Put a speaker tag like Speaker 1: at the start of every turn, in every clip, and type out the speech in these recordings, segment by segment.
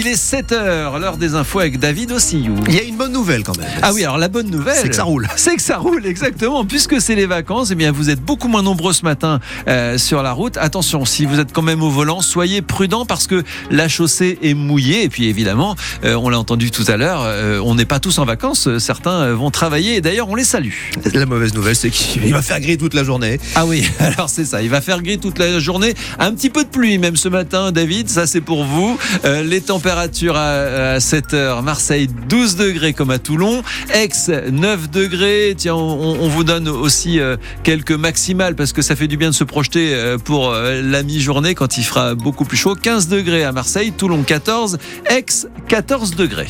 Speaker 1: il est 7h, l'heure des infos avec David Ossillou.
Speaker 2: Il y a une bonne nouvelle quand même.
Speaker 1: Ah oui, alors la bonne nouvelle.
Speaker 2: C'est que ça roule.
Speaker 1: C'est que ça roule, exactement. Puisque c'est les vacances, eh bien vous êtes beaucoup moins nombreux ce matin euh, sur la route. Attention, si vous êtes quand même au volant, soyez prudents parce que la chaussée est mouillée. Et puis évidemment, euh, on l'a entendu tout à l'heure, euh, on n'est pas tous en vacances. Certains vont travailler et d'ailleurs on les salue.
Speaker 2: La mauvaise nouvelle, c'est qu'il va faire gris toute la journée.
Speaker 1: Ah oui, alors c'est ça. Il va faire gris toute la journée. Un petit peu de pluie même ce matin, David. Ça c'est pour vous. les temps température à, 7h, Marseille 12 degrés comme à Toulon, Aix 9 degrés. Tiens, on, vous donne aussi euh, quelques maximales parce que ça fait du bien de se projeter euh, pour euh, la mi-journée quand il fera beaucoup plus chaud. 15 degrés à Marseille, Toulon 14, Aix 14 degrés.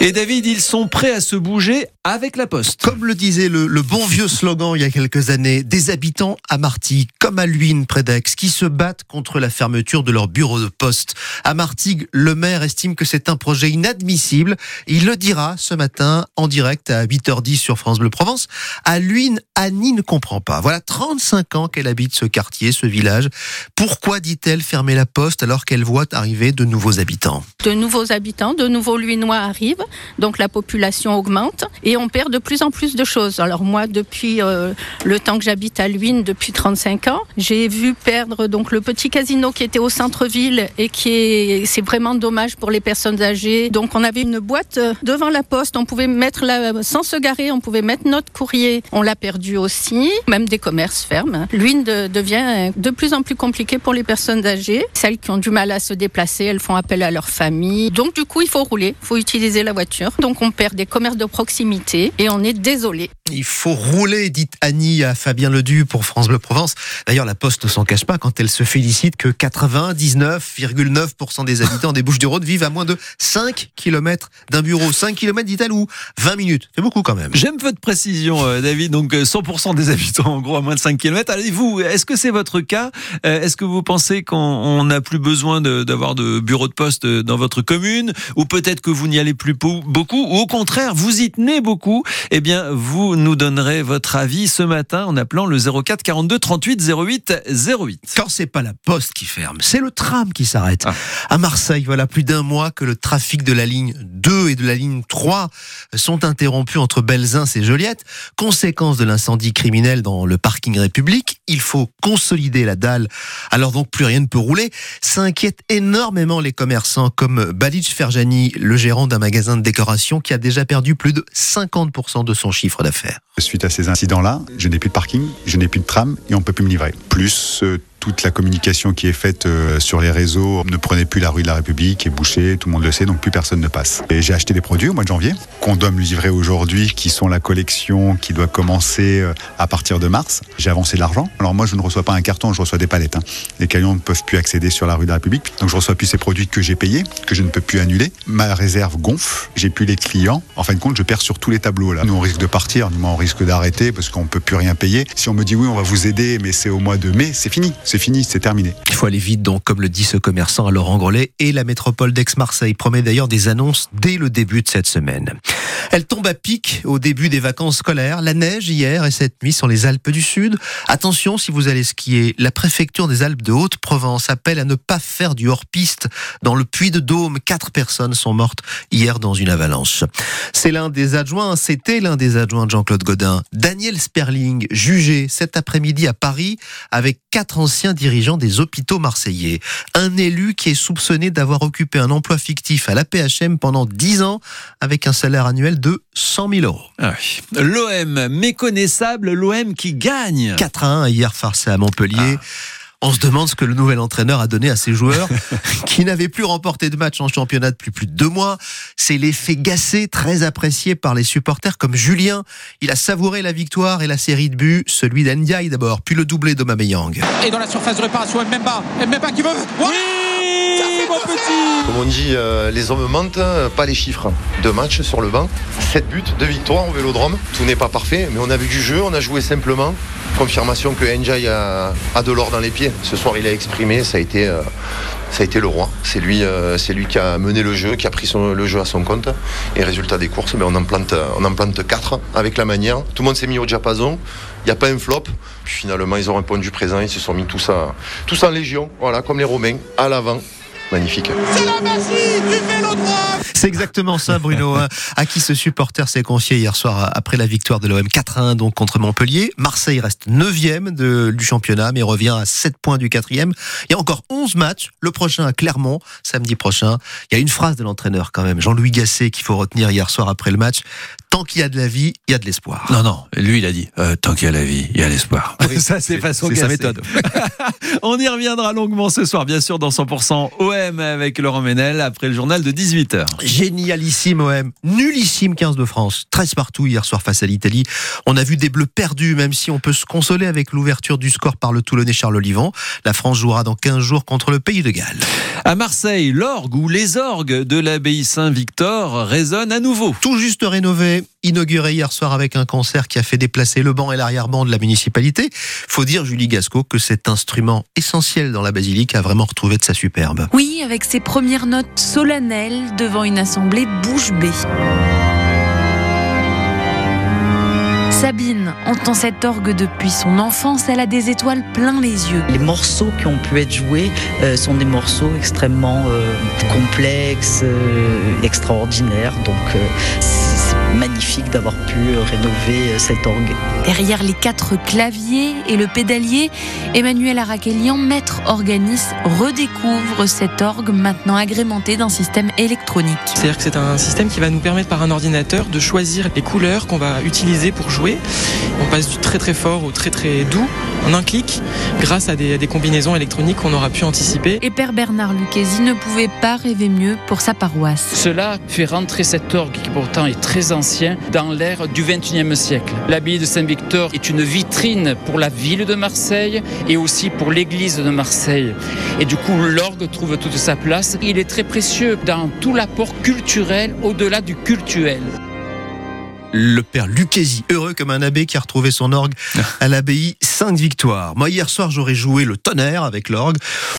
Speaker 1: Et David, ils sont prêts à se bouger avec la Poste.
Speaker 2: Comme le disait le, bon vieux slogan il y a quelques années, des habitants à Martigues, comme à Luynes près d'Aix, qui se battent contre la fermeture de leur bureau de poste. À Martigues, le maire estime que c'est un projet inadmissible. Il le dira ce matin en direct à 8h10 sur France Bleu Provence. À Luynes, Annie ne comprend pas. Voilà 35 ans qu'elle habite ce quartier, ce village. Pourquoi dit-elle fermer la Poste alors qu'elle voit arriver de nouveaux habitants?
Speaker 3: De nouveaux habitants, de nouveaux Luynois arrivent, donc la population augmente et on perd de plus en plus de choses. Alors moi, depuis euh, le temps que j'habite à Luynes, depuis 35 ans, j'ai vu perdre donc le petit casino qui était au centre-ville et qui est, c'est vraiment dommage pour les personnes âgées. Donc on avait une boîte euh, devant la poste, on pouvait mettre la, sans se garer, on pouvait mettre notre courrier. On l'a perdu aussi. Même des commerces ferment. Luynes devient de plus en plus compliqué pour les personnes âgées. Celles qui ont du mal à se déplacer, elles font appel à leur famille. Donc du coup, il faut rouler, il faut utiliser la Donc on perd des commerces de proximité et on est désolé.
Speaker 2: Il faut rouler, dit Annie à Fabien Ledu pour France Bleu Provence. D'ailleurs, la Poste ne s'en cache pas quand elle se félicite que 99,9% des habitants des Bouches-du-Rhône vivent à moins de 5 km d'un bureau. 5 km, dit-elle, ou 20 minutes. C'est beaucoup quand même.
Speaker 1: J'aime votre précision, euh, David. Donc, 100% euh, des habitants, en gros, à moins de 5 km. Allez-vous, est-ce que c'est votre cas? Euh, Est-ce que vous pensez qu'on n'a plus besoin d'avoir de, bureau de poste dans votre commune? Ou peut-être que vous n'y allez plus beaucoup? Ou au contraire, vous y tenez beaucoup? Eh bien, vous nous donnerez votre avis ce matin en appelant le 04 42 38 08 08.
Speaker 2: Quand c'est pas la poste qui ferme, c'est le tram qui s'arrête. Ah. À Marseille, voilà plus d'un mois que le trafic de la ligne 2 et de la ligne 3 sont interrompus entre Belzins et Joliette. Conséquence de l'incendie criminel dans le parking République, il faut consolider la dalle. Alors donc plus rien ne peut rouler. Ça inquiète énormément les commerçants comme Balic Ferjani, le gérant d'un magasin de décoration qui a déjà perdu plus de 50% de son chiffre d'affaires.
Speaker 4: Suite à ces incidents-là, je n'ai plus de parking, je n'ai plus de tram et on peut plus me livrer. Plus euh, toute la communication qui est faite euh, sur les réseaux ne prenait plus la rue de la République, est bouchée, tout le monde le sait, donc plus personne ne passe. Et j'ai acheté des produits au mois de janvier qu'on doit me livrer aujourd'hui, qui sont la collection qui doit commencer euh, à partir de mars. J'ai avancé l'argent. Alors moi, je ne reçois pas un carton, je reçois des palettes. Hein. Les camions ne peuvent plus accéder sur la rue de la République, donc je reçois plus ces produits que j'ai payés, que je ne peux plus annuler. Ma réserve gonfle, j'ai plus les clients. En fin de compte, je perds sur tous les tableaux là. Nous, on risque de partir, nous, on risque d'arrêter parce qu'on peut plus rien payer. Si on me dit oui, on va vous aider, mais c'est au mois de mai, c'est fini fini, c'est terminé.
Speaker 2: Il faut aller vite, donc, comme le dit ce commerçant à Laurent Grelet, et la métropole d'Aix-Marseille promet d'ailleurs des annonces dès le début de cette semaine. Elle tombe à pic au début des vacances scolaires. La neige hier et cette nuit sur les Alpes du Sud. Attention si vous allez skier. La préfecture des Alpes de Haute-Provence appelle à ne pas faire du hors-piste dans le puits de Dôme. Quatre personnes sont mortes hier dans une avalanche. C'est l'un des adjoints, c'était l'un des adjoints de Jean-Claude Godin, Daniel Sperling, jugé cet après-midi à Paris avec quatre anciens dirigeants des hôpitaux marseillais. Un élu qui est soupçonné d'avoir occupé un emploi fictif à la PHM pendant 10 ans avec un salaire annuel de 100 000 euros.
Speaker 1: Ah L'OM, méconnaissable, l'OM qui gagne.
Speaker 2: 4 à 1 hier farcé à Montpellier. Ah. On se demande ce que le nouvel entraîneur a donné à ses joueurs qui n'avaient plus remporté de match en championnat depuis plus de deux mois. C'est l'effet gassé très apprécié par les supporters comme Julien. Il a savouré la victoire et la série de buts, celui d'Ndiaye d'abord, puis le doublé de Mameyang.
Speaker 5: Et dans la surface de réparation, Mbemba, Mbemba qui veut... Oui
Speaker 6: Comme on dit, euh, les hommes mentent, pas les chiffres. Deux matchs sur le banc, sept buts, deux victoires au Vélodrome. Tout n'est pas parfait, mais on a vu du jeu, on a joué simplement. Confirmation que Njai a, de l'or dans les pieds. Ce soir, il a exprimé, ça a été, euh, ça a été le roi. C'est lui, euh, lui qui a mené le jeu, qui a pris son- le jeu à son compte. Et résultat des courses, ben, on, en plante, on en plante 4 avec la manière. Tout le monde s'est mis au diapason. Il n'y a pas un flop. Puis finalement, ils ont répondu présent. Ils se sont mis tous, tous en légion, voilà, comme les Romains, à l'avant. Magnifique.
Speaker 2: C'est exactement ça, Bruno. hein. À qui ce supporter s'est confié hier soir après la victoire de l'OM 4-1 donc contre Montpellier. Marseille reste 9e de, du championnat, mais revient à 7 points du 4e. Il y a encore 11 matchs. Le prochain à Clermont, samedi prochain. Il y a une phrase de l'entraîneur quand même, Jean-Louis Gasset, qu'il faut retenir hier soir après le match. Tant qu'il y a de la vie, il y a de l'espoir.
Speaker 1: Non, non, lui il a dit euh, tant qu'il y a la vie, il y a l'espoir. ça c'est façon
Speaker 2: c'est sa méthode.
Speaker 1: On y reviendra longuement ce soir, bien sûr, dans 100% OM avec Laurent Ménel après le journal de 18h.
Speaker 2: Génialissime OM, nullissime 15 de France, 13 partout hier soir face à l'Italie. On a vu des bleus perdus, même si on peut se consoler avec l'ouverture du score par le Toulonnais Charles Olivant. La France jouera dans 15 jours contre le Pays de Galles.
Speaker 1: À Marseille, l'orgue ou les orgues de l'abbaye Saint-Victor résonnent à nouveau.
Speaker 2: Tout juste rénové, inauguré hier soir avec un concert qui a fait déplacer le banc et l'arrière-banc de la municipalité. Faut dire, Julie Gasco, que cet instrument essentiel dans la basilique a vraiment retrouvé de sa superbe.
Speaker 7: Oui, avec ses premières notes solennelles devant une assemblée bouche bée. Sabine entend cet orgue depuis son enfance, elle a des étoiles plein les yeux.
Speaker 8: Les morceaux qui ont pu être joués euh, sont des morceaux extrêmement euh, complexes, euh, extraordinaires. Donc euh, c'est magnifique d'avoir pu euh, rénover euh, cet orgue.
Speaker 7: Derrière les quatre claviers et le pédalier, Emmanuel Arakelian, maître organiste, redécouvre cet orgue maintenant agrémenté d'un système électronique.
Speaker 9: C'est-à-dire que c'est un système qui va nous permettre par un ordinateur de choisir les couleurs qu'on va utiliser pour jouer. On passe du très très fort au très très doux en un clic grâce à des, à des combinaisons électroniques qu'on aura pu anticiper.
Speaker 7: Et Père Bernard Lucchesi ne pouvait pas rêver mieux pour sa paroisse.
Speaker 10: Cela fait rentrer cet orgue qui pourtant est très ancien dans l'ère du XXIe siècle. L'abbaye de Saint-Victor est une vitrine pour la ville de Marseille et aussi pour l'église de Marseille. Et du coup, l'orgue trouve toute sa place. Il est très précieux dans tout l'apport culturel au-delà du cultuel.
Speaker 2: Le père Lucchesi, heureux comme un abbé qui a retrouvé son orgue à l'abbaye Sainte-Victoire. Moi, hier soir, j'aurais joué le tonnerre avec l'orgue.